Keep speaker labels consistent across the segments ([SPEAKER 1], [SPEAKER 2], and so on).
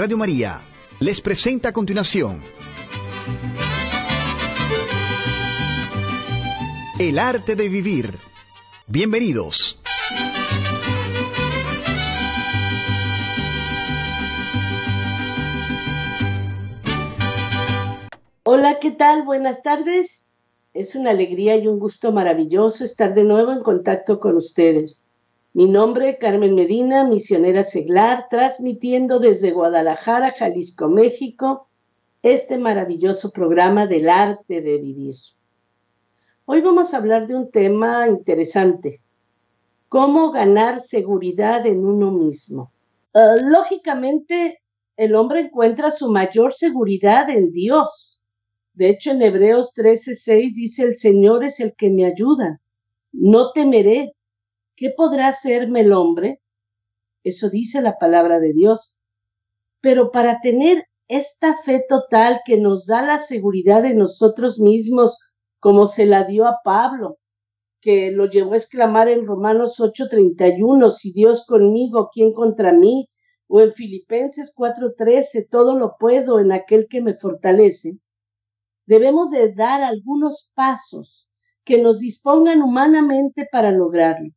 [SPEAKER 1] Radio María les presenta a continuación El arte de vivir. Bienvenidos.
[SPEAKER 2] Hola, ¿qué tal? Buenas tardes. Es una alegría y un gusto maravilloso estar de nuevo en contacto con ustedes. Mi nombre, Carmen Medina, misionera seglar, transmitiendo desde Guadalajara, Jalisco, México, este maravilloso programa del arte de vivir. Hoy vamos a hablar de un tema interesante, cómo ganar seguridad en uno mismo. Uh, lógicamente, el hombre encuentra su mayor seguridad en Dios de hecho, en Hebreos 13:6 dice, el Señor es el que me ayuda, no temeré. ¿Qué podrá hacerme el hombre? Eso dice la palabra de Dios. Pero para tener esta fe total que nos da la seguridad de nosotros mismos, como se la dio a Pablo, que lo llevó a exclamar en Romanos 8:31, si Dios conmigo, ¿quién contra mí? O en Filipenses 4:13, todo lo puedo en aquel que me fortalece debemos de dar algunos pasos que nos dispongan humanamente para lograrlo.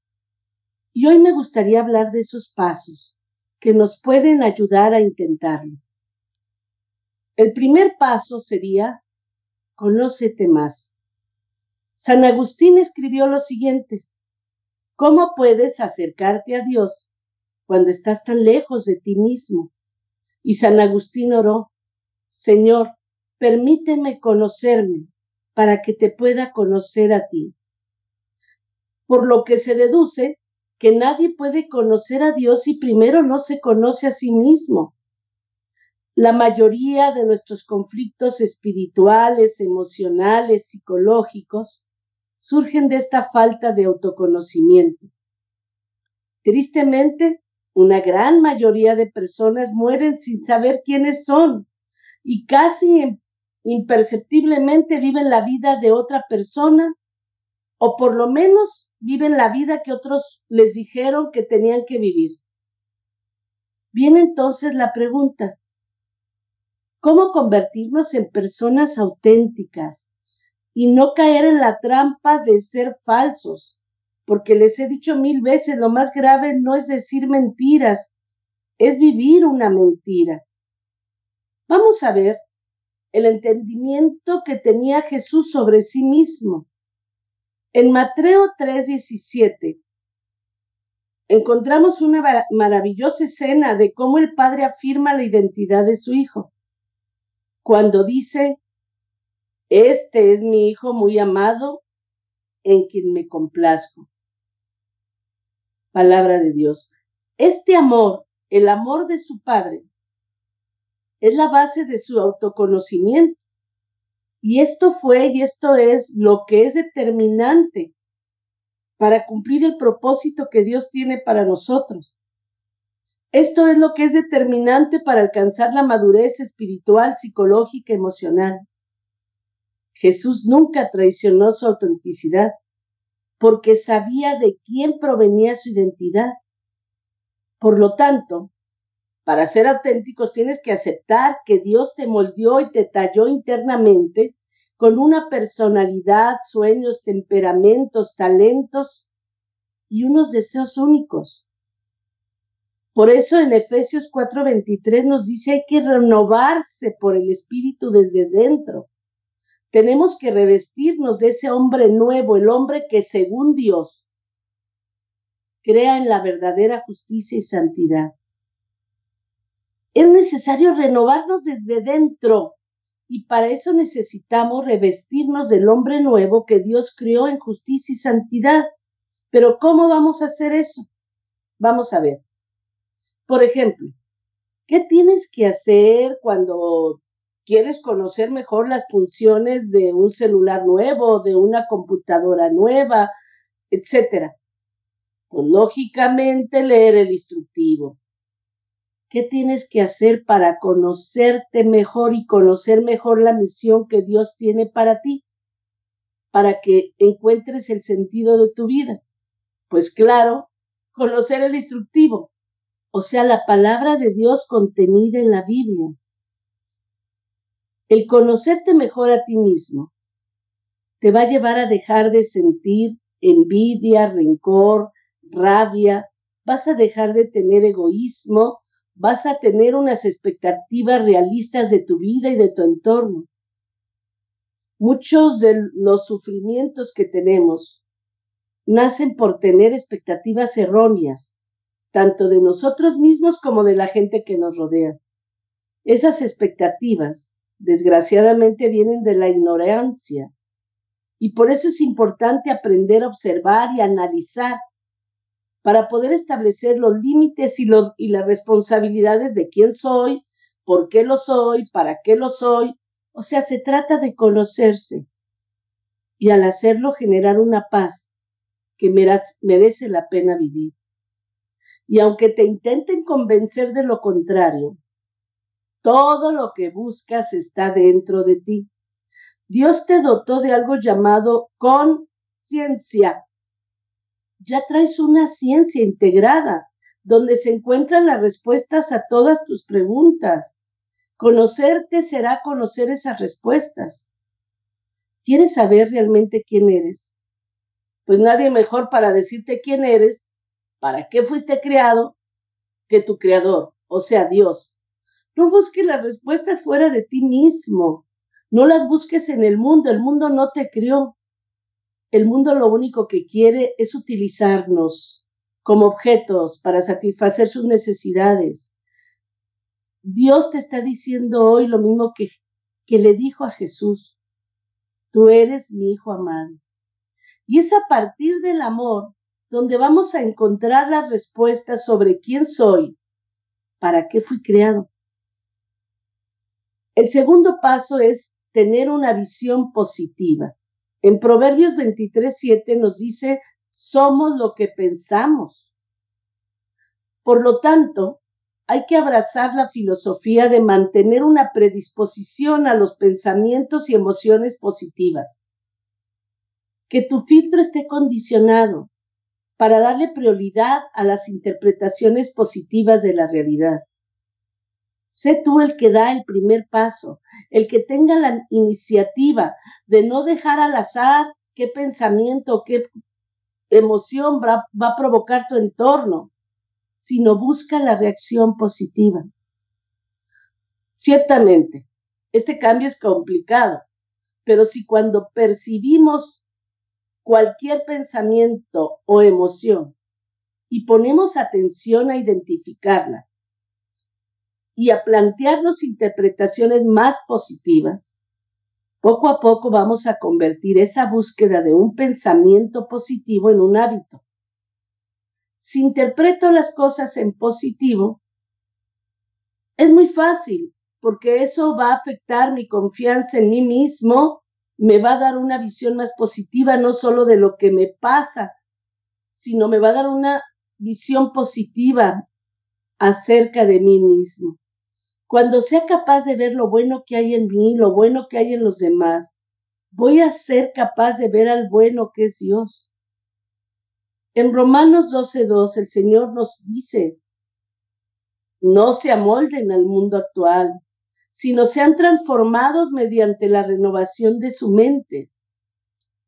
[SPEAKER 2] Y hoy me gustaría hablar de esos pasos que nos pueden ayudar a intentarlo. El primer paso sería, conócete más. San Agustín escribió lo siguiente, ¿cómo puedes acercarte a Dios cuando estás tan lejos de ti mismo? Y San Agustín oró, Señor, permíteme conocerme para que te pueda conocer a ti. Por lo que se deduce que nadie puede conocer a Dios si primero no se conoce a sí mismo. La mayoría de nuestros conflictos espirituales, emocionales, psicológicos, surgen de esta falta de autoconocimiento. Tristemente, una gran mayoría de personas mueren sin saber quiénes son y casi en imperceptiblemente viven la vida de otra persona o por lo menos viven la vida que otros les dijeron que tenían que vivir. Viene entonces la pregunta, ¿cómo convertirnos en personas auténticas y no caer en la trampa de ser falsos? Porque les he dicho mil veces, lo más grave no es decir mentiras, es vivir una mentira. Vamos a ver el entendimiento que tenía Jesús sobre sí mismo. En Mateo 3:17 encontramos una maravillosa escena de cómo el Padre afirma la identidad de su Hijo. Cuando dice, Este es mi Hijo muy amado, en quien me complazco. Palabra de Dios. Este amor, el amor de su Padre, es la base de su autoconocimiento. Y esto fue y esto es lo que es determinante para cumplir el propósito que Dios tiene para nosotros. Esto es lo que es determinante para alcanzar la madurez espiritual, psicológica, emocional. Jesús nunca traicionó su autenticidad porque sabía de quién provenía su identidad. Por lo tanto, para ser auténticos tienes que aceptar que Dios te moldeó y te talló internamente con una personalidad, sueños, temperamentos, talentos y unos deseos únicos. Por eso en Efesios 4:23 nos dice hay que renovarse por el Espíritu desde dentro. Tenemos que revestirnos de ese hombre nuevo, el hombre que según Dios crea en la verdadera justicia y santidad. Es necesario renovarnos desde dentro y para eso necesitamos revestirnos del hombre nuevo que Dios creó en justicia y santidad. Pero ¿cómo vamos a hacer eso? Vamos a ver. Por ejemplo, ¿qué tienes que hacer cuando quieres conocer mejor las funciones de un celular nuevo, de una computadora nueva, etcétera? Pues lógicamente leer el instructivo, ¿Qué tienes que hacer para conocerte mejor y conocer mejor la misión que Dios tiene para ti? Para que encuentres el sentido de tu vida. Pues claro, conocer el instructivo. o sea, la palabra de Dios contenida en la Biblia. El conocerte mejor a ti mismo te va a llevar a dejar de sentir envidia, rencor, rabia, vas a dejar de tener egoísmo, vas a tener unas expectativas realistas de tu vida y de tu entorno. Muchos de los sufrimientos que tenemos nacen por tener expectativas erróneas, tanto de nosotros mismos como de la gente que nos rodea. Esas expectativas, desgraciadamente, vienen de la ignorancia. Y por eso es importante aprender a observar y analizar para poder establecer los límites y, las responsabilidades de quién soy, por qué lo soy, para qué lo soy. O sea, se trata de conocerse y al hacerlo generar una paz que merece la pena vivir. Y aunque te intenten convencer de lo contrario, todo lo que buscas está dentro de ti. Dios te dotó de algo llamado conciencia. Ya traes una ciencia integrada donde se encuentran las respuestas a todas tus preguntas. Conocerte será conocer esas respuestas. ¿Quieres saber realmente quién eres? Pues nadie mejor para decirte quién eres para qué fuiste creado que tu creador, o sea, Dios. No busques las respuestas fuera de ti mismo. No las busques en el mundo. El mundo no te crió. El mundo lo único que quiere es utilizarnos como objetos para satisfacer sus necesidades. Dios te está diciendo hoy lo mismo que, que le dijo a Jesús. Tú eres mi hijo amado. Y es a partir del amor donde vamos a encontrar las respuestas sobre quién soy, para qué fui creado. El segundo paso es tener una visión positiva. En Proverbios 23, 7 nos dice, somos lo que pensamos. Por lo tanto, hay que abrazar la filosofía de mantener una predisposición a los pensamientos y emociones positivas. Que tu filtro esté condicionado para darle prioridad a las interpretaciones positivas de la realidad. Sé tú el que da el primer paso, el que tenga la iniciativa de no dejar al azar qué pensamiento, qué emoción va, a provocar tu entorno, sino busca la reacción positiva. Ciertamente, este cambio es complicado, pero si cuando percibimos cualquier pensamiento o emoción y ponemos atención a identificarla y a plantearnos interpretaciones más positivas, poco a poco vamos a convertir esa búsqueda de un pensamiento positivo en un hábito. Si interpreto las cosas en positivo, es muy fácil, porque eso va a afectar mi confianza en mí mismo me va a dar una visión más positiva, no solo de lo que me pasa, sino me va a dar una visión positiva acerca de mí mismo. Cuando sea capaz de ver lo bueno que hay en mí, lo bueno que hay en los demás, voy a ser capaz de ver al bueno que es Dios. En Romanos 12.2 el Señor nos dice, no se amolden al mundo actual, sino sean transformados mediante la renovación de su mente.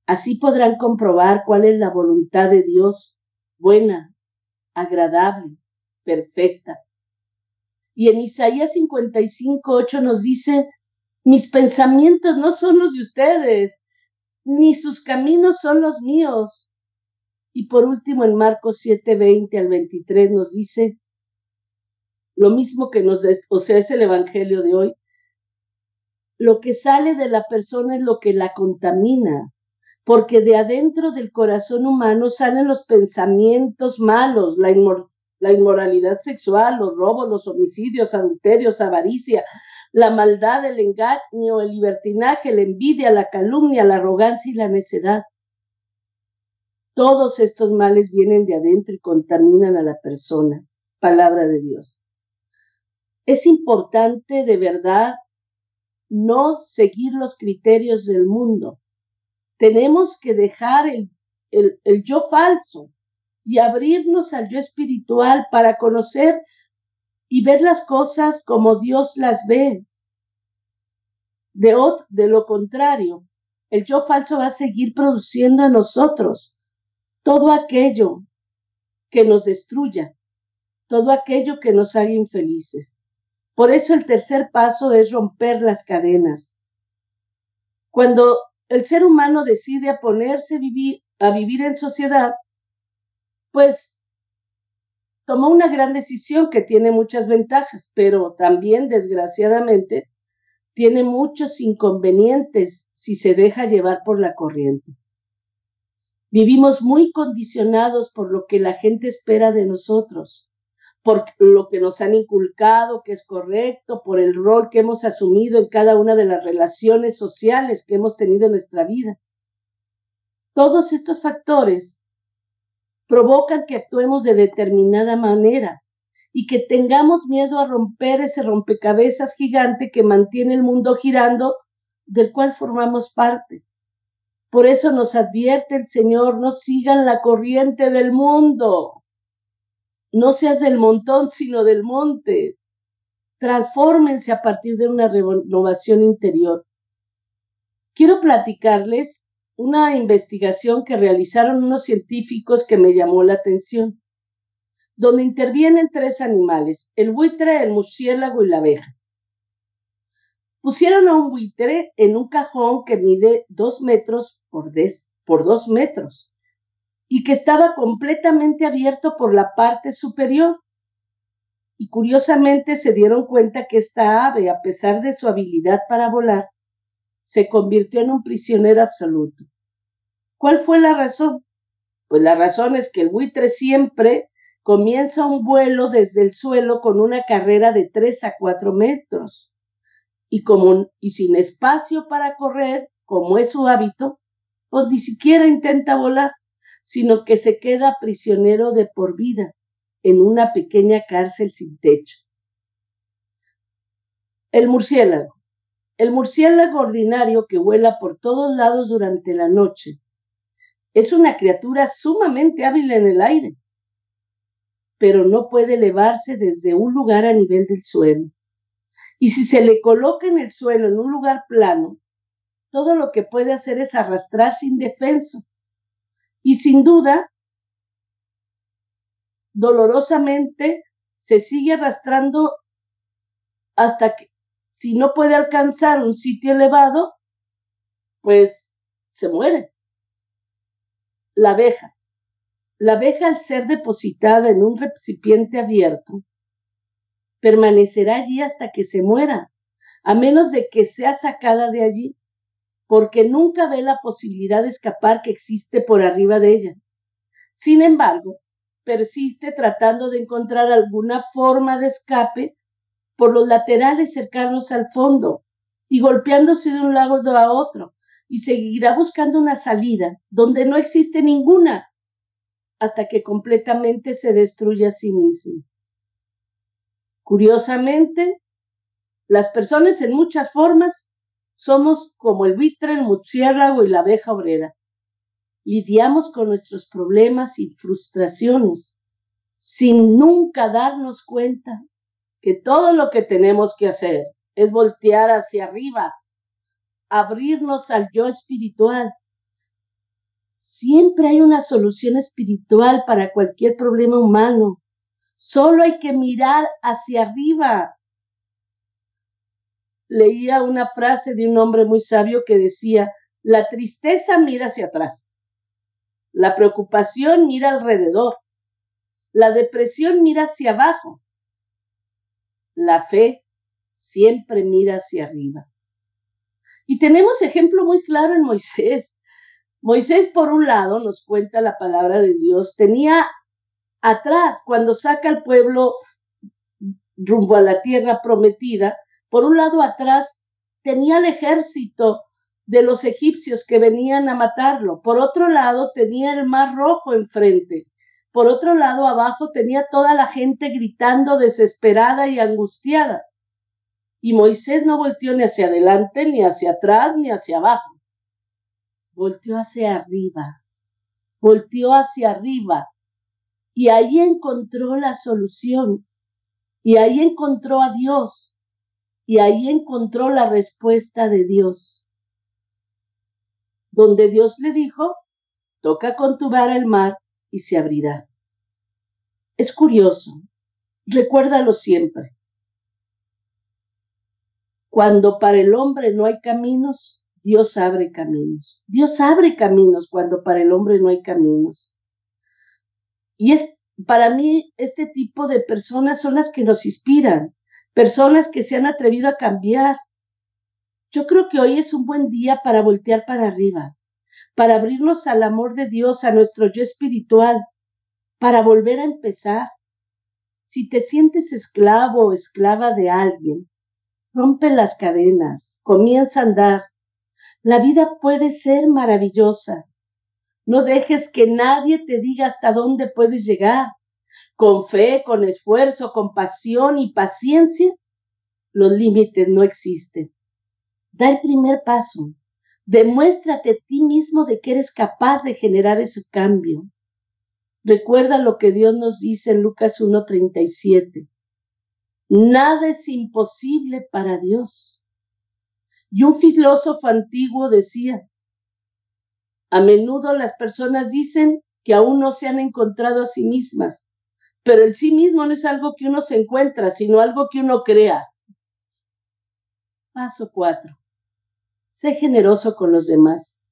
[SPEAKER 2] Así podrán comprobar cuál es la voluntad de Dios, buena, agradable, perfecta. Y en Isaías 55, 8 nos dice, mis pensamientos no son los de ustedes, ni sus caminos son los míos. Y por último, en Marcos 7, 20 al 23 nos dice, lo mismo que nos, o sea, es el Evangelio de hoy. Lo que sale de la persona es lo que la contamina, porque de adentro del corazón humano salen los pensamientos malos, la, la inmoralidad sexual, los robos, los homicidios, adulterios, avaricia, la maldad, el engaño, el libertinaje, la envidia, la calumnia, la arrogancia y la necedad. Todos estos males vienen de adentro y contaminan a la persona. Palabra de Dios. Es importante de verdad no seguir los criterios del mundo. Tenemos que dejar el, el, yo falso y abrirnos al yo espiritual para conocer y ver las cosas como Dios las ve. De, de lo contrario, el yo falso va a seguir produciendo en nosotros todo aquello que nos destruya, todo aquello que nos haga infelices. Por eso el tercer paso es romper las cadenas. Cuando el ser humano decide a ponerse vivir, a vivir en sociedad, pues tomó una gran decisión que tiene muchas ventajas, pero también, desgraciadamente, tiene muchos inconvenientes si se deja llevar por la corriente. Vivimos muy condicionados por lo que la gente espera de nosotros, por lo que nos han inculcado que es correcto, por el rol que hemos asumido en cada una de las relaciones sociales que hemos tenido en nuestra vida. Todos estos factores provocan que actuemos de determinada manera y que tengamos miedo a romper ese rompecabezas gigante que mantiene el mundo girando, del cual formamos parte. Por eso nos advierte el Señor, no sigan la corriente del mundo. No seas del montón, sino del monte. Transfórmense a partir de una renovación interior. Quiero platicarles una investigación que realizaron unos científicos que me llamó la atención, donde intervienen tres animales, el buitre, el murciélago y la abeja. Pusieron a un buitre en un cajón que mide dos metros por, por dos metros y que estaba completamente abierto por la parte superior. Y curiosamente se dieron cuenta que esta ave, a pesar de su habilidad para volar, se convirtió en un prisionero absoluto. ¿Cuál fue la razón? Pues la razón es que el buitre siempre comienza un vuelo desde el suelo con una carrera de 3 a 4 metros y, como, y sin espacio para correr, como es su hábito, pues ni siquiera intenta volar, sino que se queda prisionero de por vida en una pequeña cárcel sin techo. El murciélago. El murciélago ordinario que vuela por todos lados durante la noche es una criatura sumamente hábil en el aire, pero no puede elevarse desde un lugar a nivel del suelo. Y si se le coloca en el suelo, en un lugar plano, todo lo que puede hacer es arrastrarse indefenso. Y sin duda, dolorosamente, se sigue arrastrando hasta que, si no puede alcanzar un sitio elevado, pues se muere. La abeja. La abeja, al ser depositada en un recipiente abierto, permanecerá allí hasta que se muera, a menos de que sea sacada de allí, porque nunca ve la posibilidad de escapar que existe por arriba de ella. Sin embargo, persiste tratando de encontrar alguna forma de escape por los laterales cercanos al fondo y golpeándose de un lado a otro, y seguirá buscando una salida donde no existe ninguna hasta que completamente se destruya a sí mismo. Curiosamente, las personas en muchas formas somos como el buitre, el murciélago y la abeja obrera. Lidiamos con nuestros problemas y frustraciones sin nunca darnos cuenta que todo lo que tenemos que hacer es voltear hacia arriba, abrirnos al yo espiritual. Siempre hay una solución espiritual para cualquier problema humano. Solo hay que mirar hacia arriba. Leía una frase de un hombre muy sabio que decía, la tristeza mira hacia atrás, la preocupación mira alrededor, la depresión mira hacia abajo, la fe siempre mira hacia arriba. Y tenemos ejemplo muy claro en Moisés. Moisés, por un lado, nos cuenta la palabra de Dios, tenía atrás, cuando saca al pueblo rumbo a la tierra prometida, por un lado atrás tenía el ejército de los egipcios que venían a matarlo, por otro lado tenía el mar rojo enfrente, por otro lado abajo tenía toda la gente gritando desesperada y angustiada. Y Moisés no volteó ni hacia adelante, ni hacia atrás, ni hacia abajo. Volteó hacia arriba, volteó hacia arriba y ahí encontró la solución. Y ahí encontró a Dios. Y ahí encontró la respuesta de Dios. Donde Dios le dijo, toca con tu vara el mar y se abrirá. Es curioso, recuérdalo siempre. Cuando para el hombre no hay caminos, Dios abre caminos. Dios abre caminos cuando para el hombre no hay caminos. Y es para mí este tipo de personas son las que nos inspiran, personas que se han atrevido a cambiar. Yo creo que hoy es un buen día para voltear para arriba, para abrirnos al amor de Dios, a nuestro yo espiritual, para volver a empezar. Si te sientes esclavo o esclava de alguien, rompe las cadenas, comienza a andar. La vida puede ser maravillosa. No dejes que nadie te diga hasta dónde puedes llegar. Con fe, con esfuerzo, con pasión y paciencia, los límites no existen. Da el primer paso. Demuéstrate a ti mismo de que eres capaz de generar ese cambio. Recuerda lo que Dios nos dice en Lucas 1.37. Nada es imposible para Dios. Y un filósofo antiguo decía, a menudo las personas dicen que aún no se han encontrado a sí mismas, pero el sí mismo no es algo que uno se encuentra, sino algo que uno crea. Paso 4. Sé generoso con los demás.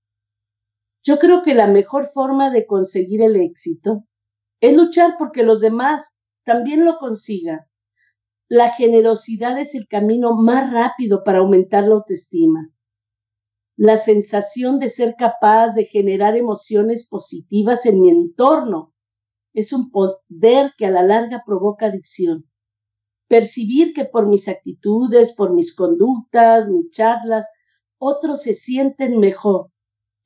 [SPEAKER 2] Yo creo que la mejor forma de conseguir el éxito es luchar porque los demás también lo consigan. La generosidad es el camino más rápido para aumentar la autoestima la sensación de ser capaz de generar emociones positivas en mi entorno es un poder que a la larga provoca adicción. Percibir que por mis actitudes, por mis conductas, mis charlas, otros se sienten mejor.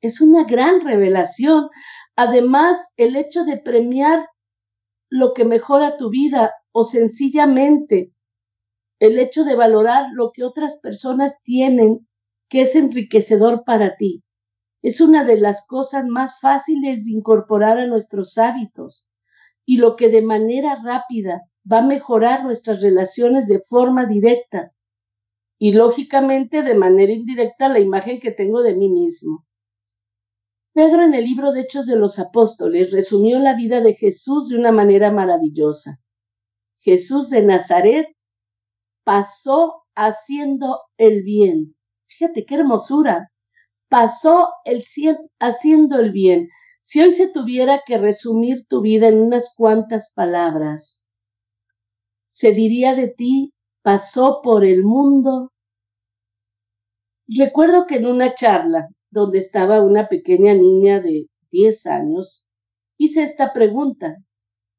[SPEAKER 2] Es una gran revelación. Además, el hecho de premiar lo que mejora tu vida o sencillamente el hecho de valorar lo que otras personas tienen que es enriquecedor para ti. Es una de las cosas más fáciles de incorporar a nuestros hábitos y lo que de manera rápida va a mejorar nuestras relaciones de forma directa y lógicamente de manera indirecta la imagen que tengo de mí mismo. Pedro en el libro de Hechos de los Apóstoles resumió la vida de Jesús de una manera maravillosa. Jesús de Nazaret pasó haciendo el bien Fíjate qué hermosura. Pasó el cielo haciendo el bien. Si hoy se tuviera que resumir tu vida en unas cuantas palabras, se diría de ti, pasó por el mundo. Recuerdo que en una charla donde estaba una pequeña niña de 10 años, hice esta pregunta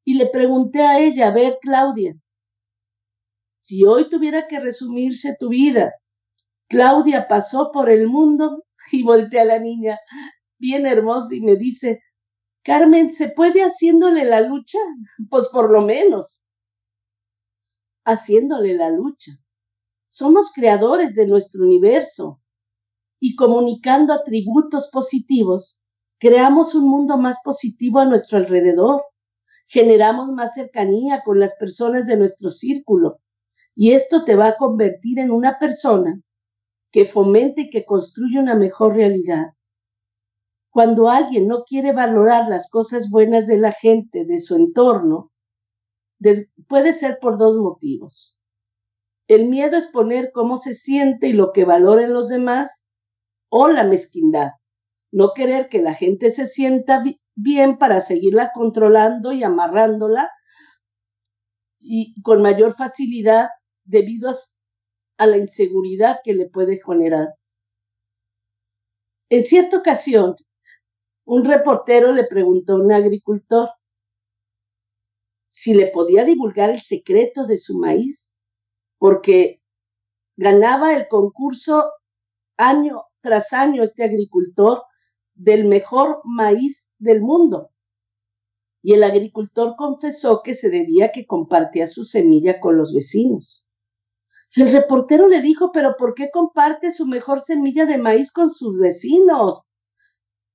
[SPEAKER 2] y le pregunté a ella, a ver, Claudia, si hoy tuviera que resumirse tu vida Claudia pasó por el mundo y voltea a la niña, bien hermosa, y me dice, Carmen, ¿se puede haciéndole la lucha? Pues por lo menos. Haciéndole la lucha. Somos creadores de nuestro universo y comunicando atributos positivos, creamos un mundo más positivo a nuestro alrededor, generamos más cercanía con las personas de nuestro círculo y esto te va a convertir en una persona que fomente y que construye una mejor realidad. Cuando alguien no quiere valorar las cosas buenas de la gente, de su entorno, puede ser por dos motivos. El miedo es poner cómo se siente y lo que valoren los demás, o la mezquindad, no querer que la gente se sienta bien para seguirla controlando y amarrándola y con mayor facilidad debido a a la inseguridad que le puede generar. En cierta ocasión, un reportero le preguntó a un agricultor si le podía divulgar el secreto de su maíz, porque ganaba el concurso año tras año este agricultor del mejor maíz del mundo. Y el agricultor confesó que se debía que compartía su semilla con los vecinos. Y el reportero le dijo, pero ¿por qué comparte su mejor semilla de maíz con sus vecinos?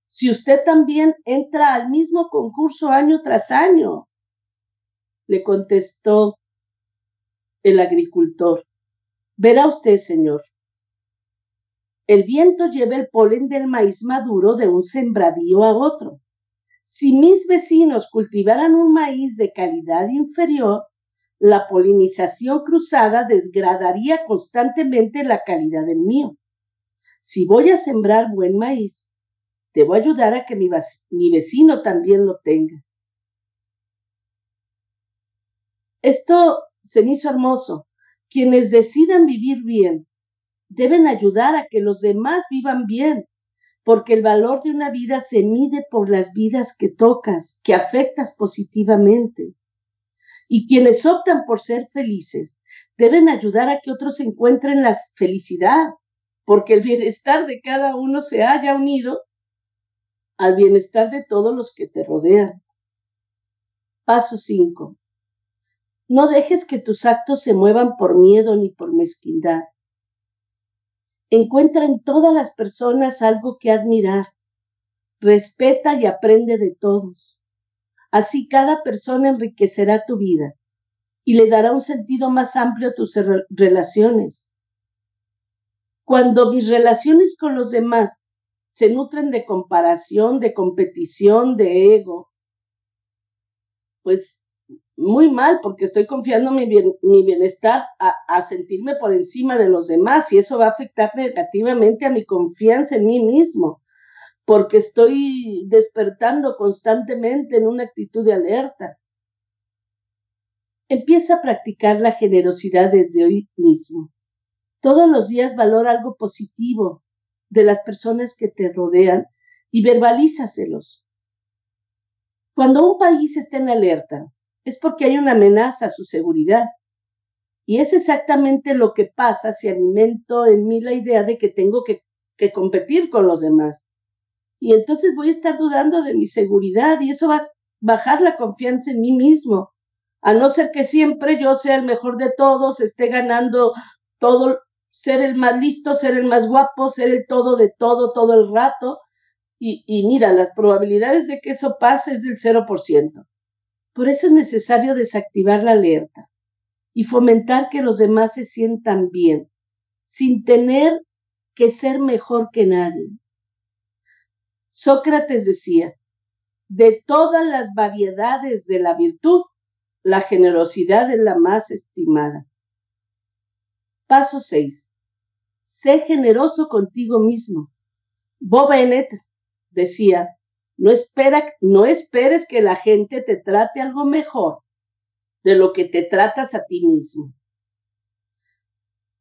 [SPEAKER 2] Si usted también entra al mismo concurso año tras año. Le contestó, el agricultor. Verá usted, señor, el viento lleva el polen del maíz maduro de un sembradío a otro. Si mis vecinos cultivaran un maíz de calidad inferior, la polinización cruzada desgradaría constantemente la calidad del mío. Si voy a sembrar buen maíz, debo ayudar a que mi, vecino también lo tenga. Esto se me hizo hermoso. Quienes decidan vivir bien deben ayudar a que los demás vivan bien, porque el valor de una vida se mide por las vidas que tocas, que afectas positivamente. Y quienes optan por ser felices deben ayudar a que otros encuentren la felicidad, porque el bienestar de cada uno se haya unido al bienestar de todos los que te rodean. Paso 5. No dejes que tus actos se muevan por miedo ni por mezquindad. Encuentra en todas las personas algo que admirar. Respeta y aprende de todos. Así cada persona enriquecerá tu vida y le dará un sentido más amplio a tus relaciones. Cuando mis relaciones con los demás se nutren de comparación, de competición, de ego, pues muy mal porque estoy confiando mi, mi bienestar a, sentirme por encima de los demás y eso va a afectar negativamente a mi confianza en mí mismo porque estoy despertando constantemente en una actitud de alerta. Empieza a practicar la generosidad desde hoy mismo. Todos los días valora algo positivo de las personas que te rodean y verbalízaselos. Cuando un país está en alerta, es porque hay una amenaza a su seguridad. Y es exactamente lo que pasa si alimento en mí la idea de que tengo que, competir con los demás. Y entonces voy a estar dudando de mi seguridad y eso va a bajar la confianza en mí mismo. A no ser que siempre yo sea el mejor de todos, esté ganando todo, ser el más listo, ser el más guapo, ser el todo de todo todo el rato. Y, y mira, las probabilidades de que eso pase es del 0%. Por eso es necesario desactivar la alerta y fomentar que los demás se sientan bien, sin tener que ser mejor que nadie. Sócrates decía, de todas las variedades de la virtud, la generosidad es la más estimada. Paso 6. Sé generoso contigo mismo. Bob Bennett decía, no, espera, no esperes que la gente te trate algo mejor de lo que te tratas a ti mismo.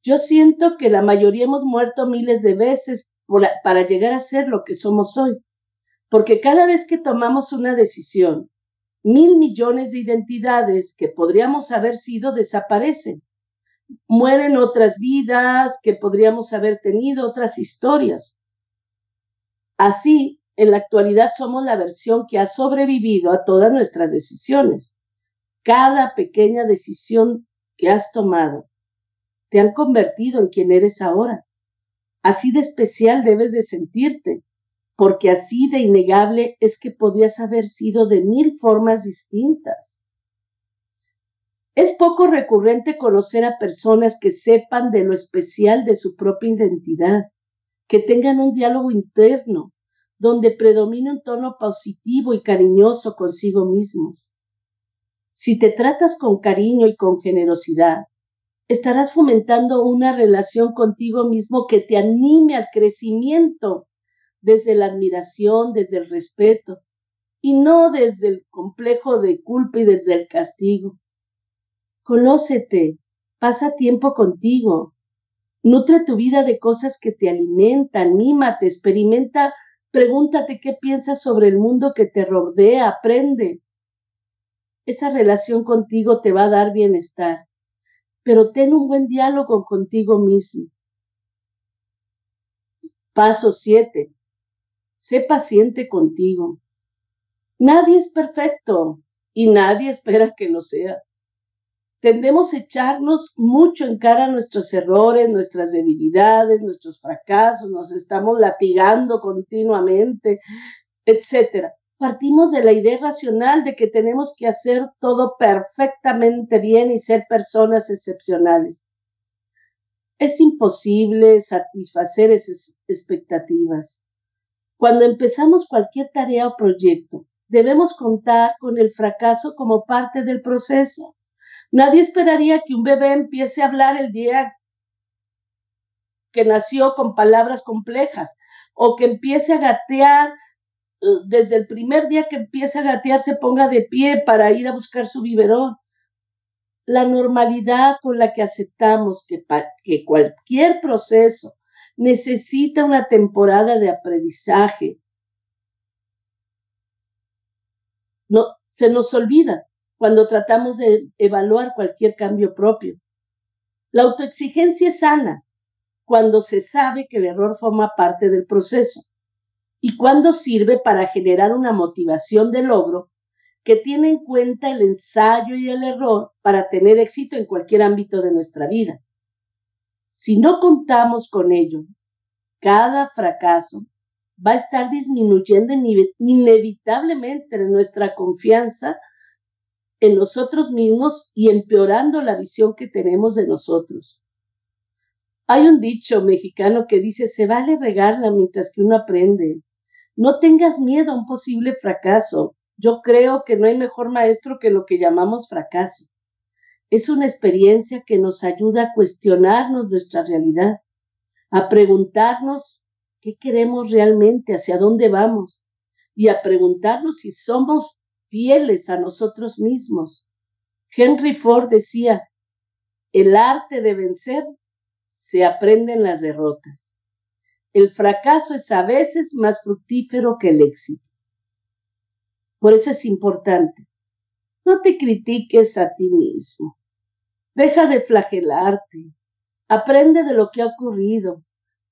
[SPEAKER 2] Yo siento que la mayoría hemos muerto miles de veces para llegar a ser lo que somos hoy, porque cada vez que tomamos una decisión, mil millones de identidades que podríamos haber sido desaparecen. Mueren otras vidas que podríamos haber tenido, otras historias. Así, en la actualidad somos la versión que ha sobrevivido a todas nuestras decisiones. Cada pequeña decisión que has tomado te han convertido en quien eres ahora. Así de especial debes de sentirte, porque así de innegable es que podías haber sido de mil formas distintas. Es poco recurrente conocer a personas que sepan de lo especial de su propia identidad, que tengan un diálogo interno, donde predomina un tono positivo y cariñoso consigo mismos. Si te tratas con cariño y con generosidad, estarás fomentando una relación contigo mismo que te anime al crecimiento desde la admiración, desde el respeto, y no desde el complejo de culpa y desde el castigo. Conócete, pasa tiempo contigo, nutre tu vida de cosas que te alimentan, mímate, experimenta Pregúntate qué piensas sobre el mundo que te rodea, aprende. Esa relación contigo te va a dar bienestar, pero ten un buen diálogo contigo mismo. Paso 7. Sé paciente contigo. Nadie es perfecto y nadie espera que lo sea tendemos a echarnos mucho en cara nuestros errores, nuestras debilidades, nuestros fracasos, nos estamos latigando continuamente, etcétera. partimos de la idea racional de que tenemos que hacer todo perfectamente bien y ser personas excepcionales. Es imposible satisfacer esas expectativas. Cuando empezamos cualquier tarea o proyecto, debemos contar con el fracaso como parte del proceso. Nadie esperaría que un bebé empiece a hablar el día que nació con palabras complejas o que empiece a gatear eh, desde el primer día que empiece a gatear se ponga de pie para ir a buscar su biberón. La normalidad con la que aceptamos que, cualquier proceso necesita una temporada de aprendizaje. No, se nos olvida cuando tratamos de evaluar cualquier cambio propio. La autoexigencia es sana cuando se sabe que el error forma parte del proceso y cuando sirve para generar una motivación de logro que tiene en cuenta el ensayo y el error para tener éxito en cualquier ámbito de nuestra vida. Si no contamos con ello, cada fracaso va a estar disminuyendo inevitablemente nuestra confianza en nosotros mismos y empeorando la visión que tenemos de nosotros. Hay un dicho mexicano que dice, se vale regarla mientras que uno aprende. No tengas miedo a un posible fracaso. Yo creo que no hay mejor maestro que lo que llamamos fracaso. Es una experiencia que nos ayuda a cuestionarnos nuestra realidad, a preguntarnos qué queremos realmente, hacia dónde vamos, y a preguntarnos si somos fieles a nosotros mismos. Henry Ford decía, el arte de vencer se aprende en las derrotas. El fracaso es a veces más fructífero que el éxito. Por eso es importante. No te critiques a ti mismo. Deja de flagelarte. Aprende de lo que ha ocurrido.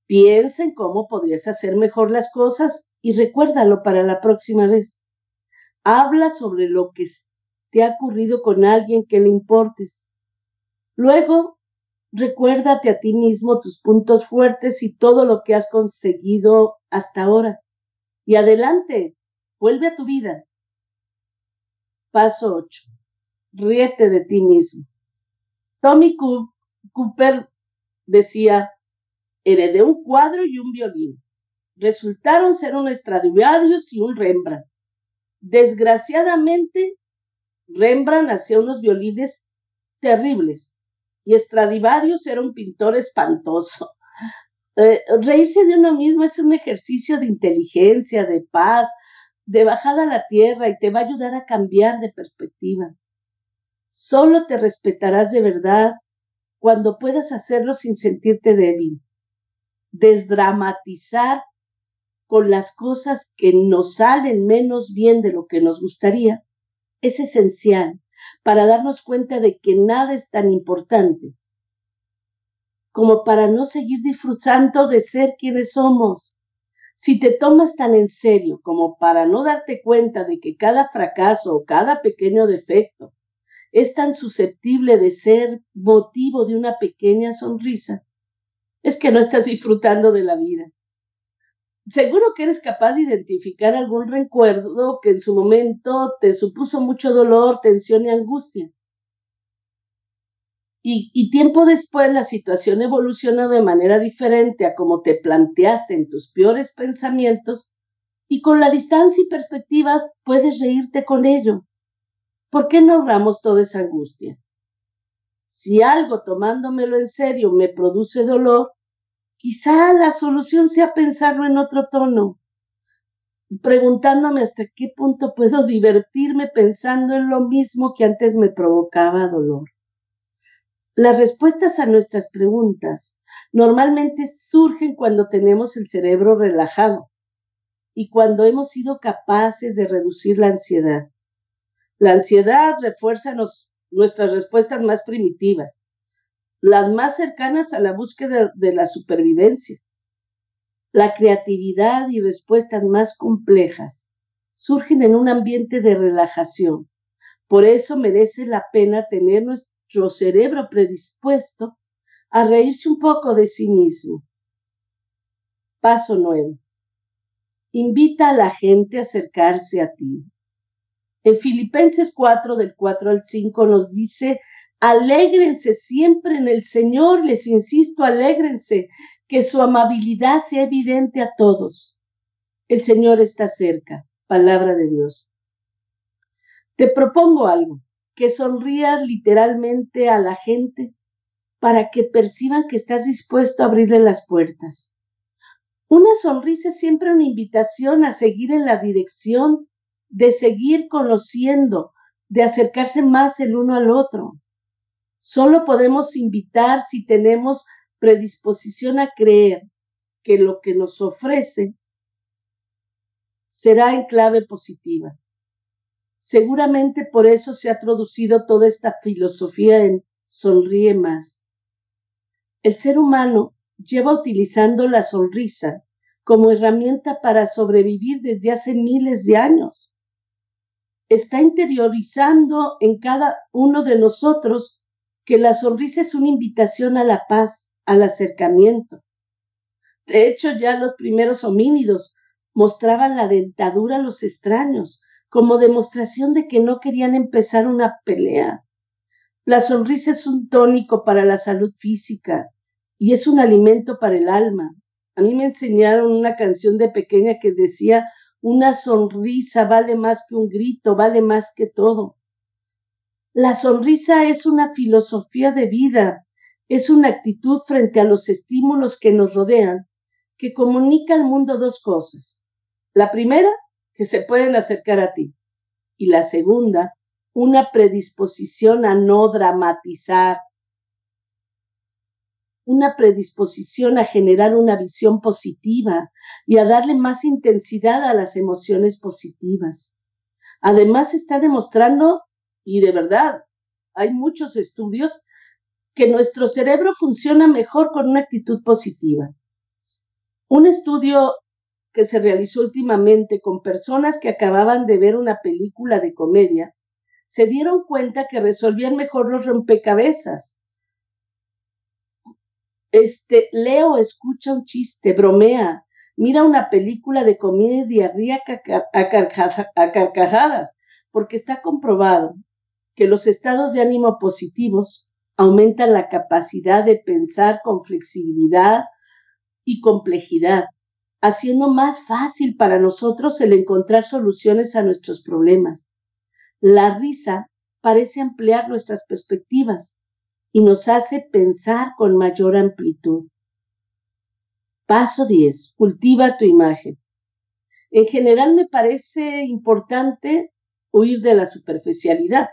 [SPEAKER 2] Piensa en cómo podrías hacer mejor las cosas y recuérdalo para la próxima vez. Habla sobre lo que te ha ocurrido con alguien que le importes. Luego, Recuérdate a ti mismo tus puntos fuertes y todo lo que has conseguido hasta ahora. Y adelante, vuelve a tu vida. Paso 8. Ríete de ti mismo. Tommy Cooper decía, heredé un cuadro y un violín. Resultaron ser un Stradivarius y un Rembrandt. Desgraciadamente, Rembrandt hacía unos violines terribles y Stradivarius era un pintor espantoso. Eh, reírse de uno mismo es un ejercicio de inteligencia, de paz, de bajada a la tierra y te va a ayudar a cambiar de perspectiva. Solo te respetarás de verdad cuando puedas hacerlo sin sentirte débil. Desdramatizar con las cosas que nos salen menos bien de lo que nos gustaría es esencial para darnos cuenta de que nada es tan importante como para no seguir disfrutando de ser quienes somos. Si te tomas tan en serio como para no darte cuenta de que cada fracaso o cada pequeño defecto es tan susceptible de ser motivo de una pequeña sonrisa, es que no estás disfrutando de la vida. Seguro que eres capaz de identificar algún recuerdo que en su momento te supuso mucho dolor, tensión y angustia. Y, tiempo después la situación evoluciona de manera diferente a como te planteaste en tus peores pensamientos y con la distancia y perspectivas puedes reírte con ello. ¿Por qué no ahorramos toda esa angustia? Si algo tomándomelo en serio me produce dolor, Quizá la solución sea pensarlo en otro tono, preguntándome hasta qué punto puedo divertirme pensando en lo mismo que antes me provocaba dolor. Las respuestas a nuestras preguntas normalmente surgen cuando tenemos el cerebro relajado y cuando hemos sido capaces de reducir la ansiedad. La ansiedad refuerza nuestras respuestas más primitivas las más cercanas a la búsqueda de la supervivencia. La creatividad y respuestas más complejas surgen en un ambiente de relajación. Por eso merece la pena tener nuestro cerebro predispuesto a reírse un poco de sí mismo. Paso 9. invita a la gente a acercarse a ti. En Filipenses 4, del 4 al 5, nos dice, alégrense siempre en el Señor, les insisto, alégrense, que su amabilidad sea evidente a todos. El Señor está cerca, palabra de Dios. Te propongo algo, que sonrías literalmente a la gente para que perciban que estás dispuesto a abrirle las puertas. Una sonrisa es siempre una invitación a seguir en la dirección de seguir conociendo, de acercarse más el uno al otro. Solo podemos invitar si tenemos predisposición a creer que lo que nos ofrece será en clave positiva. Seguramente por eso se ha traducido toda esta filosofía en sonríe más. El ser humano lleva utilizando la sonrisa como herramienta para sobrevivir desde hace miles de años. Está interiorizando en cada uno de nosotros que la sonrisa es una invitación a la paz, al acercamiento. De hecho, ya los primeros homínidos mostraban la dentadura a los extraños como demostración de que no querían empezar una pelea. La sonrisa es un tónico para la salud física y es un alimento para el alma. A mí me enseñaron una canción de pequeña que decía, una sonrisa vale más que un grito, vale más que todo. La sonrisa es una filosofía de vida, es una actitud frente a los estímulos que nos rodean, que comunica al mundo dos cosas. La primera, que se pueden acercar a ti. Y la segunda, una predisposición a no dramatizar, una predisposición a generar una visión positiva y a darle más intensidad a las emociones positivas. Además, está demostrando, y de verdad, hay muchos estudios, que nuestro cerebro funciona mejor con una actitud positiva. Un estudio que se realizó últimamente con personas que acababan de ver una película de comedia, se dieron cuenta que resolvían mejor los rompecabezas. Este, Leo escucha un chiste, bromea, mira una película de comedia, ríe a carcajadas, porque está comprobado que los estados de ánimo positivos aumentan la capacidad de pensar con flexibilidad y complejidad haciendo más fácil para nosotros el encontrar soluciones a nuestros problemas. La risa parece ampliar nuestras perspectivas y nos hace pensar con mayor amplitud. Paso 10. Cultiva tu imagen. En general me parece importante huir de la superficialidad,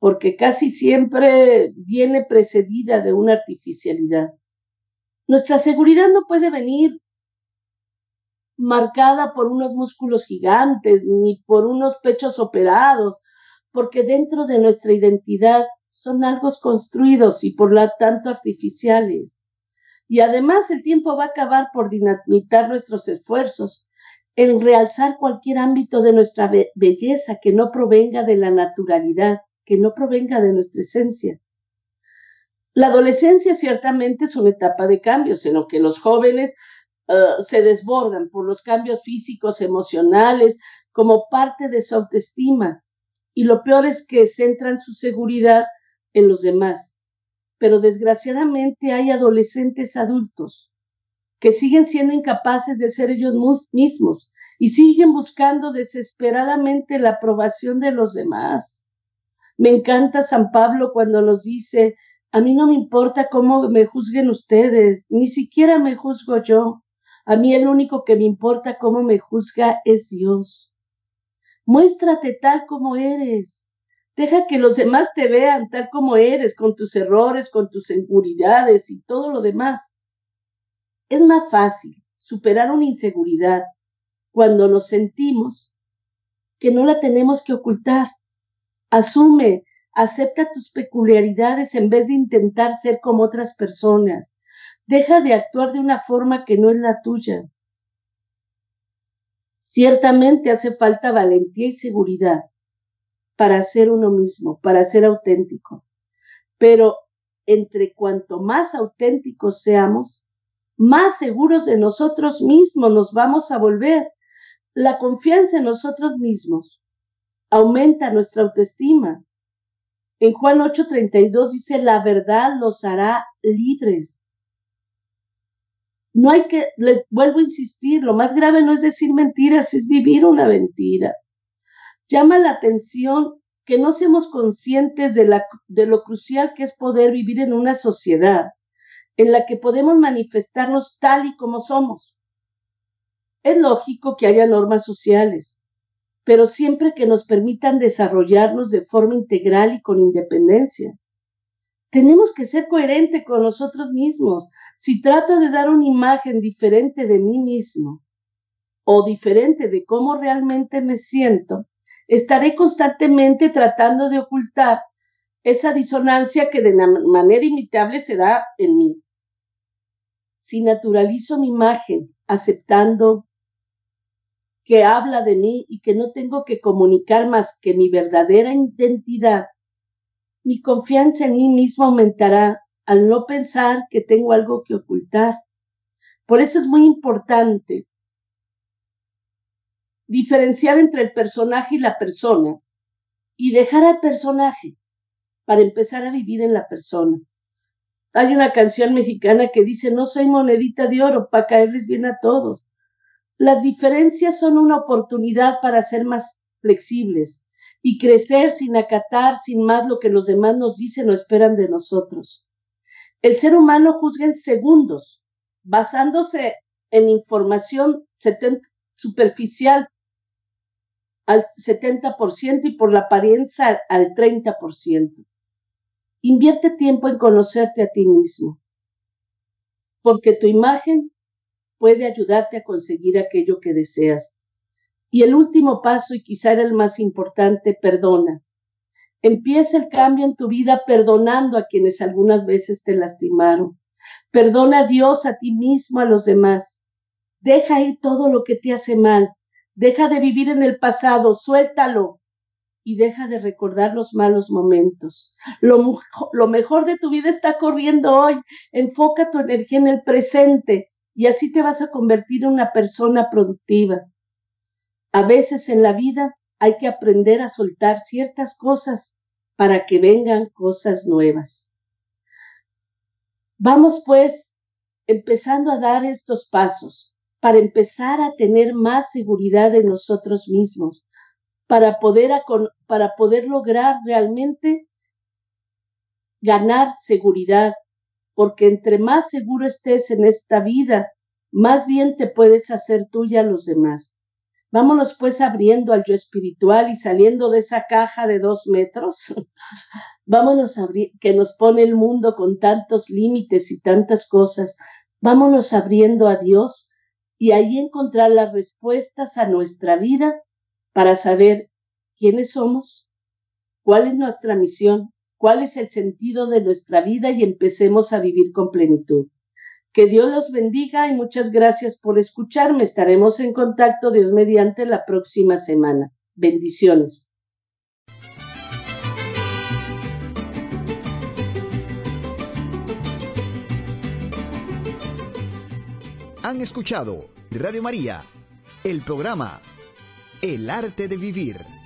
[SPEAKER 2] porque casi siempre viene precedida de una artificialidad. Nuestra seguridad no puede venir marcada por unos músculos gigantes ni por unos pechos operados, porque dentro de nuestra identidad son algo construidos y por lo tanto artificiales. Y además el tiempo va a acabar por dinamitar nuestros esfuerzos en realzar cualquier ámbito de nuestra belleza que no provenga de la naturalidad, que no provenga de nuestra esencia. La adolescencia ciertamente es una etapa de cambios en lo que los jóvenes eh, se desbordan por los cambios físicos, emocionales, como parte de su autoestima. Y lo peor es que centran su seguridad en los demás. Pero desgraciadamente hay adolescentes adultos que siguen siendo incapaces de ser ellos mismos y siguen buscando desesperadamente la aprobación de los demás. Me encanta San Pablo cuando nos dice, a mí no me importa cómo me juzguen ustedes, ni siquiera me juzgo yo. A mí el único que me importa cómo me juzga es Dios. Muéstrate tal como eres. Deja que los demás te vean tal como eres, con tus errores, con tus inseguridades y todo lo demás. Es más fácil superar una inseguridad cuando nos sentimos que no la tenemos que ocultar. Asume, acepta tus peculiaridades en vez de intentar ser como otras personas. Deja de actuar de una forma que no es la tuya. Ciertamente hace falta valentía y seguridad para ser uno mismo, para ser auténtico. Pero entre cuanto más auténticos seamos, más seguros de nosotros mismos nos vamos a volver, la confianza en nosotros mismos aumenta nuestra autoestima. En Juan 8:32 dice, la verdad los hará libres. No hay que, les vuelvo a insistir, lo más grave no es decir mentiras, es vivir una mentira. Llama la atención que no seamos conscientes de, de lo crucial que es poder vivir en una sociedad en la que podemos manifestarnos tal y como somos. Es lógico que haya normas sociales, pero siempre que nos permitan desarrollarnos de forma integral y con independencia. Tenemos que ser coherentes con nosotros mismos. Si trato de dar una imagen diferente de mí mismo o diferente de cómo realmente me siento, estaré constantemente tratando de ocultar esa disonancia que de manera imitable se da en mí. Si naturalizo mi imagen aceptando que habla de mí y que no tengo que comunicar más que mi verdadera identidad, mi confianza en mí mismo aumentará al no pensar que tengo algo que ocultar. Por eso es muy importante diferenciar entre el personaje y la persona y dejar al personaje para empezar a vivir en la persona. Hay una canción mexicana que dice, no soy monedita de oro para caerles bien a todos. Las diferencias son una oportunidad para ser más flexibles y crecer sin acatar sin más lo que los demás nos dicen o esperan de nosotros. El ser humano juzga en segundos, basándose en información superficial al 70% y por la apariencia al 30%. Invierte tiempo en conocerte a ti mismo, porque tu imagen puede ayudarte a conseguir aquello que deseas. Y el último paso, y quizá el más importante, perdona. Empieza el cambio en tu vida perdonando a quienes algunas veces te lastimaron. Perdona a Dios, a ti mismo, a los demás. Deja ir todo lo que te hace mal Deja de vivir en el pasado, suéltalo y deja de recordar los malos momentos. Lo, lo, mejor de tu vida está corriendo hoy. Enfoca tu energía en el presente y así te vas a convertir en una persona productiva. A veces en la vida hay que aprender a soltar ciertas cosas para que vengan cosas nuevas. Vamos pues empezando a dar estos pasos para empezar a tener más seguridad en nosotros mismos, para poder, para poder lograr realmente ganar seguridad, porque entre más seguro estés en esta vida, más bien te puedes hacer tuya a los demás. Vámonos pues abriendo al yo espiritual y saliendo de esa caja de dos metros. Vámonos a abrir, que nos pone el mundo con tantos límites y tantas cosas. Vámonos abriendo a Dios y ahí encontrar las respuestas a nuestra vida para saber quiénes somos, cuál es nuestra misión, cuál es el sentido de nuestra vida y empecemos a vivir con plenitud. Que Dios los bendiga y muchas gracias por escucharme. Estaremos en contacto, Dios mediante, la próxima semana. Bendiciones.
[SPEAKER 1] Han escuchado Radio María, el programa El arte de vivir